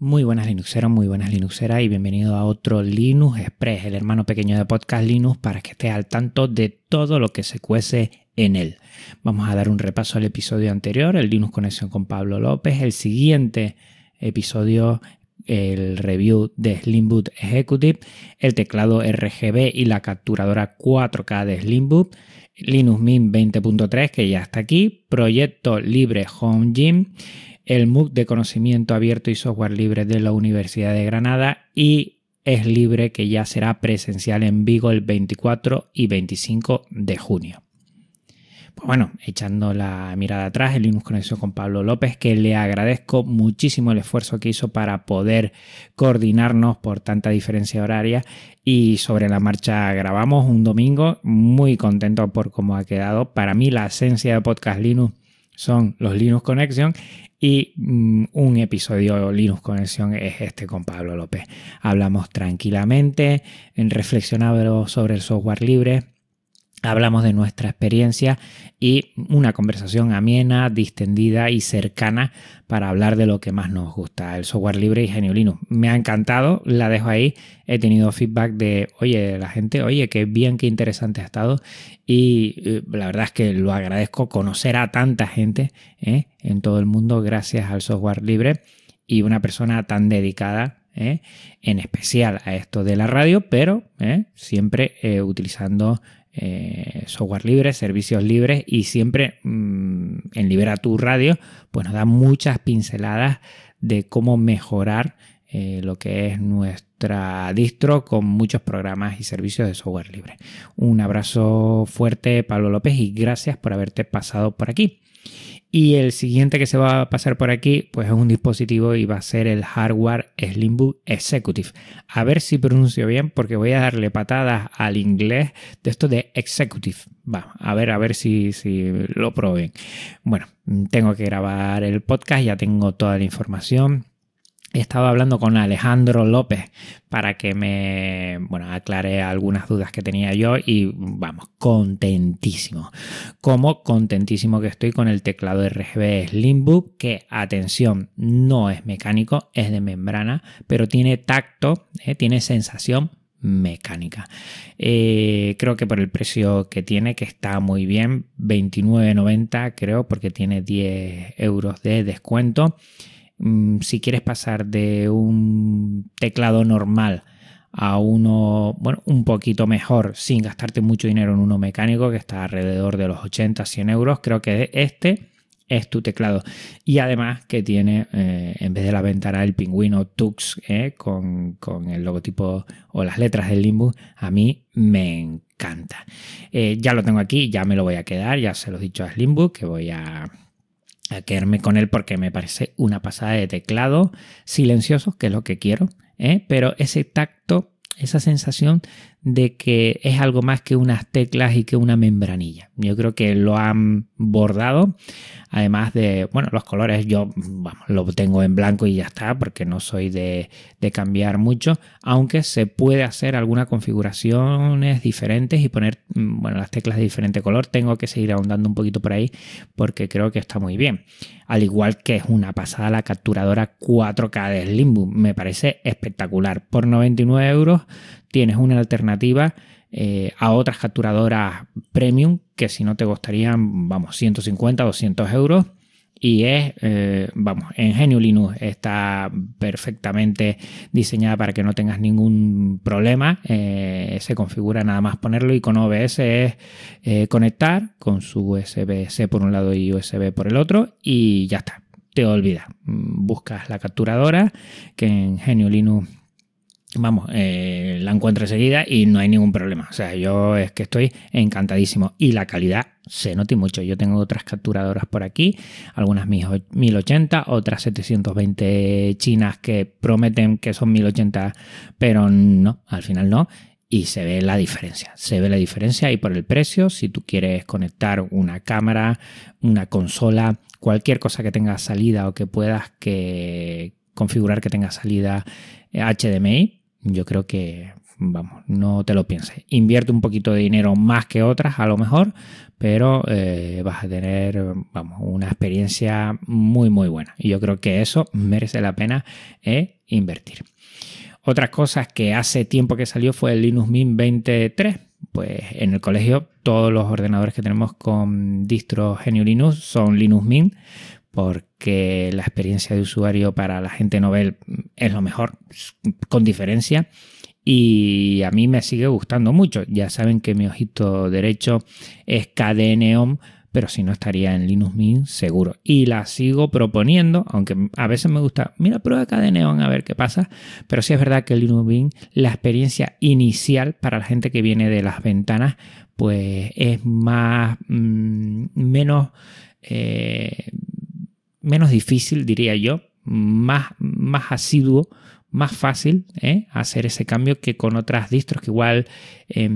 Muy buenas Linuxeros, muy buenas Linuxeras y bienvenido a otro Linux Express, el hermano pequeño de Podcast Linux, para que estés al tanto de todo lo que se cuece en él. Vamos a dar un repaso al episodio anterior, el Linux Conexión con Pablo López, el siguiente episodio, el review de Slimboot Executive, el teclado RGB y la capturadora 4K de Slimboot, Linux Mint 20.3 que ya está aquí, proyecto libre Home Gym, el MOOC de conocimiento abierto y software libre de la Universidad de Granada y es libre que ya será presencial en Vigo el 24 y 25 de junio. Pues bueno, echando la mirada atrás, el Linux Conexión con Pablo López, que le agradezco muchísimo el esfuerzo que hizo para poder coordinarnos por tanta diferencia horaria y sobre la marcha grabamos un domingo, muy contento por cómo ha quedado. Para mí la esencia de Podcast Linux son los Linux Connection y mm, un episodio Linux Conexión es este con Pablo López. Hablamos tranquilamente, reflexionamos sobre el software libre, hablamos de nuestra experiencia y una conversación amena, distendida y cercana para hablar de lo que más nos gusta, el software libre y Genio Linux. Me ha encantado, la dejo ahí. He tenido feedback de, oye, la gente, oye, qué bien, qué interesante ha estado. Y eh, la verdad es que lo agradezco conocer a tanta gente ¿eh? en todo el mundo gracias al software libre y una persona tan dedicada ¿eh? en especial a esto de la radio, pero siempre utilizando eh, software libre, servicios libres y siempre mm, en Libera tu Radio, pues nos da muchas pinceladas de cómo mejorar eh, lo que es nuestra distro con muchos programas y servicios de software libre. Un abrazo fuerte, Pablo López, y gracias por haberte pasado por aquí. Y el siguiente que se va a pasar por aquí, pues es un dispositivo y va a ser el hardware Slimbook Executive. A ver si pronuncio bien, porque voy a darle patadas al inglés de esto de Executive. Va, a ver, a ver si, si lo prueben. Bueno, tengo que grabar el podcast, ya tengo toda la información He estado hablando con Alejandro López para que me bueno, aclare algunas dudas que tenía yo y vamos, contentísimo. Como contentísimo que estoy con el teclado RGB Slimbook, que atención, no es mecánico, es de membrana, pero tiene tacto, eh, tiene sensación mecánica. Eh, creo que por el precio que tiene, que está muy bien, 29.90 creo, porque tiene 10 euros de descuento. Mm, si quieres pasar de un teclado normal a uno, bueno, un poquito mejor sin gastarte mucho dinero en uno mecánico que está alrededor de los 80, 100 euros, creo que este es tu teclado. Y además que tiene, eh, en vez de la ventana del pingüino Tux eh, con, el logotipo o las letras del Limbo, a mí me encanta. Eh, ya lo tengo aquí, ya me lo voy a quedar, ya se lo he dicho a Slimbook que voy a a quedarme con él porque me parece una pasada de teclado silencioso, que es lo que quiero, ¿eh? pero ese tacto, esa sensación de que es algo más que unas teclas y que una membranilla. Yo creo que lo han bordado, además de, bueno, los colores yo lo tengo en blanco y ya está, porque no soy de, cambiar mucho, aunque se puede hacer algunas configuraciones diferentes y poner, mm, bueno, las teclas de diferente color. Tengo que seguir ahondando un poquito por ahí porque creo que está muy bien. Al igual que es una pasada la capturadora 4K de Slimbook, me parece espectacular. Por 99 euros tienes una alternativa eh, a otras capturadoras premium que si no te costarían, vamos, 150, 200 euros. Y es, eh, vamos, en Genio Linux está perfectamente diseñada para que no tengas ningún problema. Eh, se configura nada más ponerlo y con OBS es conectar con su USB-C por un lado y USB por el otro y ya está. Te olvidas. Buscas la capturadora que en Genio Linux vamos, eh, la encuentro enseguida y no hay ningún problema. O sea, yo es que estoy encantadísimo. Y la calidad se nota mucho. Yo tengo otras capturadoras por aquí, algunas 1080, otras 720 chinas que prometen que son 1080, pero no, al final no. Y se ve la diferencia, se ve la diferencia y por el precio, si tú quieres conectar una cámara, una consola, cualquier cosa que tenga salida o que puedas configurar que tenga salida HDMI, yo creo que vamos, no te lo pienses. Invierte un poquito de dinero más que otras, a lo mejor, pero eh, vas a tener, vamos, una experiencia muy, muy buena. Y yo creo que eso merece la pena eh, invertir. Otras cosas que hace tiempo que salió fue el Linux Mint 23. Pues en el colegio todos los ordenadores que tenemos con distro GNU Linux son Linux Mint porque la experiencia de usuario para la gente novel es lo mejor, con diferencia. Y a mí me sigue gustando mucho. Ya saben que mi ojito derecho es KDE pero si no estaría en Linux Mint seguro. Y la sigo proponiendo, aunque a veces me gusta, mira, prueba KDE a ver qué pasa. Pero sí es verdad que Linux Mint, la experiencia inicial para la gente que viene de las ventanas, pues es más, mm, menos... Eh, menos difícil, diría yo, más, más asiduo, más fácil ¿eh? hacer ese cambio que con otras distros que igual eh,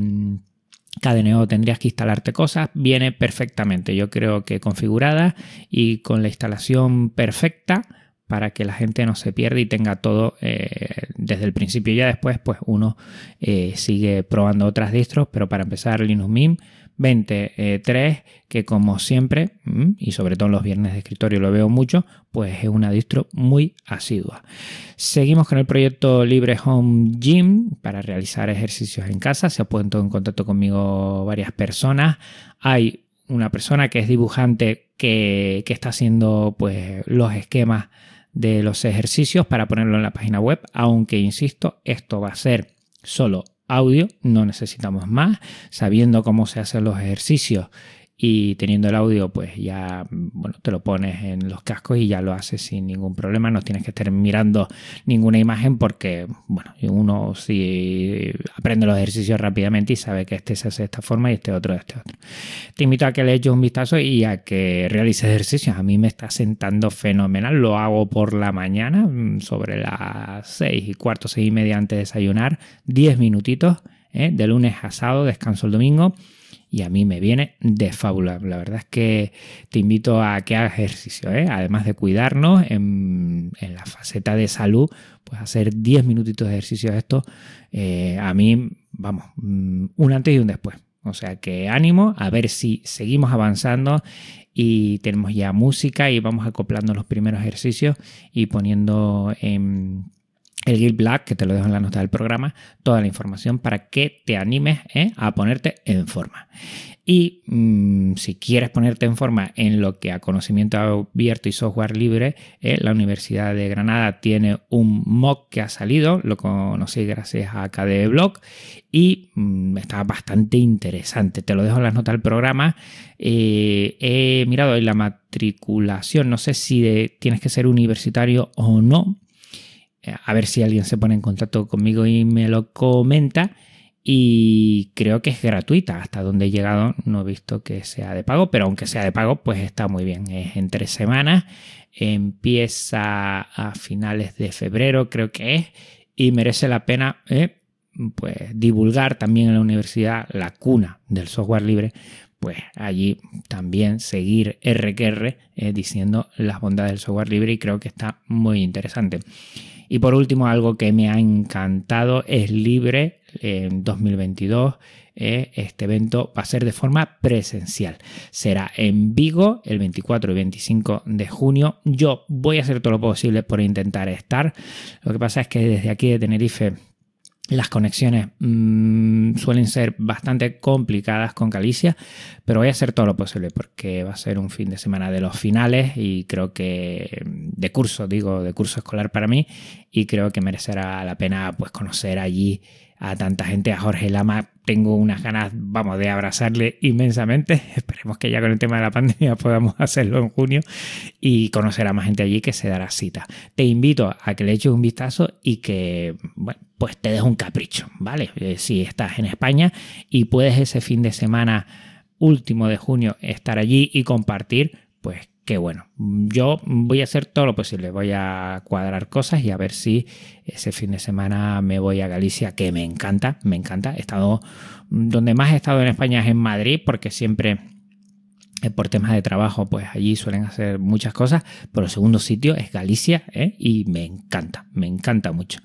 KDNO tendrías que instalarte cosas, viene perfectamente, yo creo que configurada y con la instalación perfecta para que la gente no se pierda y tenga todo eh, desde el principio. Ya después, pues uno eh, sigue probando otras distros, pero para empezar Linux Mint 23, que como siempre, mm, y sobre todo en los viernes de escritorio lo veo mucho, pues es una distro muy asidua. Seguimos con el proyecto Libre Home Gym para realizar ejercicios en casa. Se ha puesto en contacto conmigo varias personas. Hay una persona que es dibujante que, que está haciendo pues, los esquemas de los ejercicios para ponerlo en la página web, aunque insisto, esto va a ser solo audio, no necesitamos más, sabiendo cómo se hacen los ejercicios y teniendo el audio pues ya bueno te lo pones en los cascos y ya lo haces sin ningún problema. No tienes que estar mirando ninguna imagen porque bueno uno aprende los ejercicios rápidamente y sabe que este se hace de esta forma y este otro de este otro. Te invito a que le eches un vistazo y a que realices ejercicios. A mí me está sentando fenomenal. Lo hago por la mañana mm, sobre las seis y cuarto seis y media antes de desayunar. 10 minutitos ¿eh? de lunes a sábado descanso el domingo y a mí me viene de fábula. La verdad es que te invito a que hagas ejercicio, ¿eh? además de cuidarnos en, la faceta de salud, pues hacer 10 minutitos de ejercicio de esto, eh, a mí, vamos, mm, un antes y un después. O sea que ánimo, a ver si seguimos avanzando y tenemos ya música y vamos acoplando los primeros ejercicios y poniendo en el Guild Black, que te lo dejo en la nota del programa, toda la información para que te animes ¿eh? a ponerte en forma. Y mm, si quieres ponerte en forma en lo que a conocimiento abierto y software libre, ¿eh? la Universidad de Granada tiene un mock que ha salido, lo conocí gracias a KDE Blog y mm, está bastante interesante. Te lo dejo en las notas del programa. Eh, he mirado ahí la matriculación, no sé si tienes que ser universitario o no a ver si alguien se pone en contacto conmigo y me lo comenta. Y creo que es gratuita. Hasta donde he llegado no he visto que sea de pago, pero aunque sea de pago, pues está muy bien. Es en tres semanas. Empieza a finales de febrero, creo que es. Y merece la pena eh, pues, divulgar también en la universidad la cuna del software libre. Pues allí también seguir RQR eh, diciendo las bondades del software libre y creo que está muy interesante. Y por último, algo que me ha encantado es Libre en 2022. Eh, este evento va a ser de forma presencial. Será en Vigo el 24 y 25 de junio. Yo voy a hacer todo lo posible por intentar estar. Lo que pasa es que desde aquí de Tenerife las conexiones mm, suelen ser bastante complicadas con Galicia, pero voy a hacer todo lo posible porque va a ser un fin de semana de los finales y creo que de curso, digo, de curso escolar para mí y creo que merecerá la pena pues conocer allí a tanta gente, a Jorge Lama. Tengo unas ganas, vamos, de abrazarle inmensamente. Esperemos que ya con el tema de la pandemia podamos hacerlo en junio y conocer a más gente allí que se dará cita. Te invito a que le eches un vistazo y que, bueno, pues te des un capricho, ¿vale? Eh, si estás en España y puedes ese fin de semana último de junio estar allí y compartir, pues que bueno, yo voy a hacer todo lo posible, voy a cuadrar cosas y a ver si ese fin de semana me voy a Galicia, que me encanta, me encanta. He estado, donde más he estado en España es en Madrid, porque siempre eh, por temas de trabajo, pues allí suelen hacer muchas cosas, pero el segundo sitio es Galicia ¿eh? y me encanta, me encanta mucho.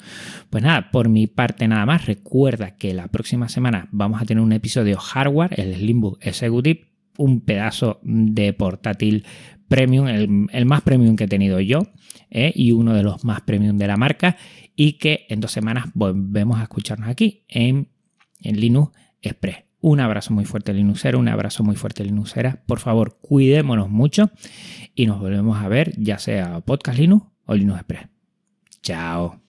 Pues nada, por mi parte nada más, recuerda que la próxima semana vamos a tener un episodio hardware, el Slimbook Executive, un pedazo de portátil premium, el, más premium que he tenido yo ¿eh? y uno de los más premium de la marca y que en dos semanas volvemos a escucharnos aquí en, en Linux Express. Un abrazo muy fuerte Linuxera, un abrazo muy fuerte Linuxera. Por favor, cuidémonos mucho y nos volvemos a ver ya sea Podcast Linux o Linux Express. Chao.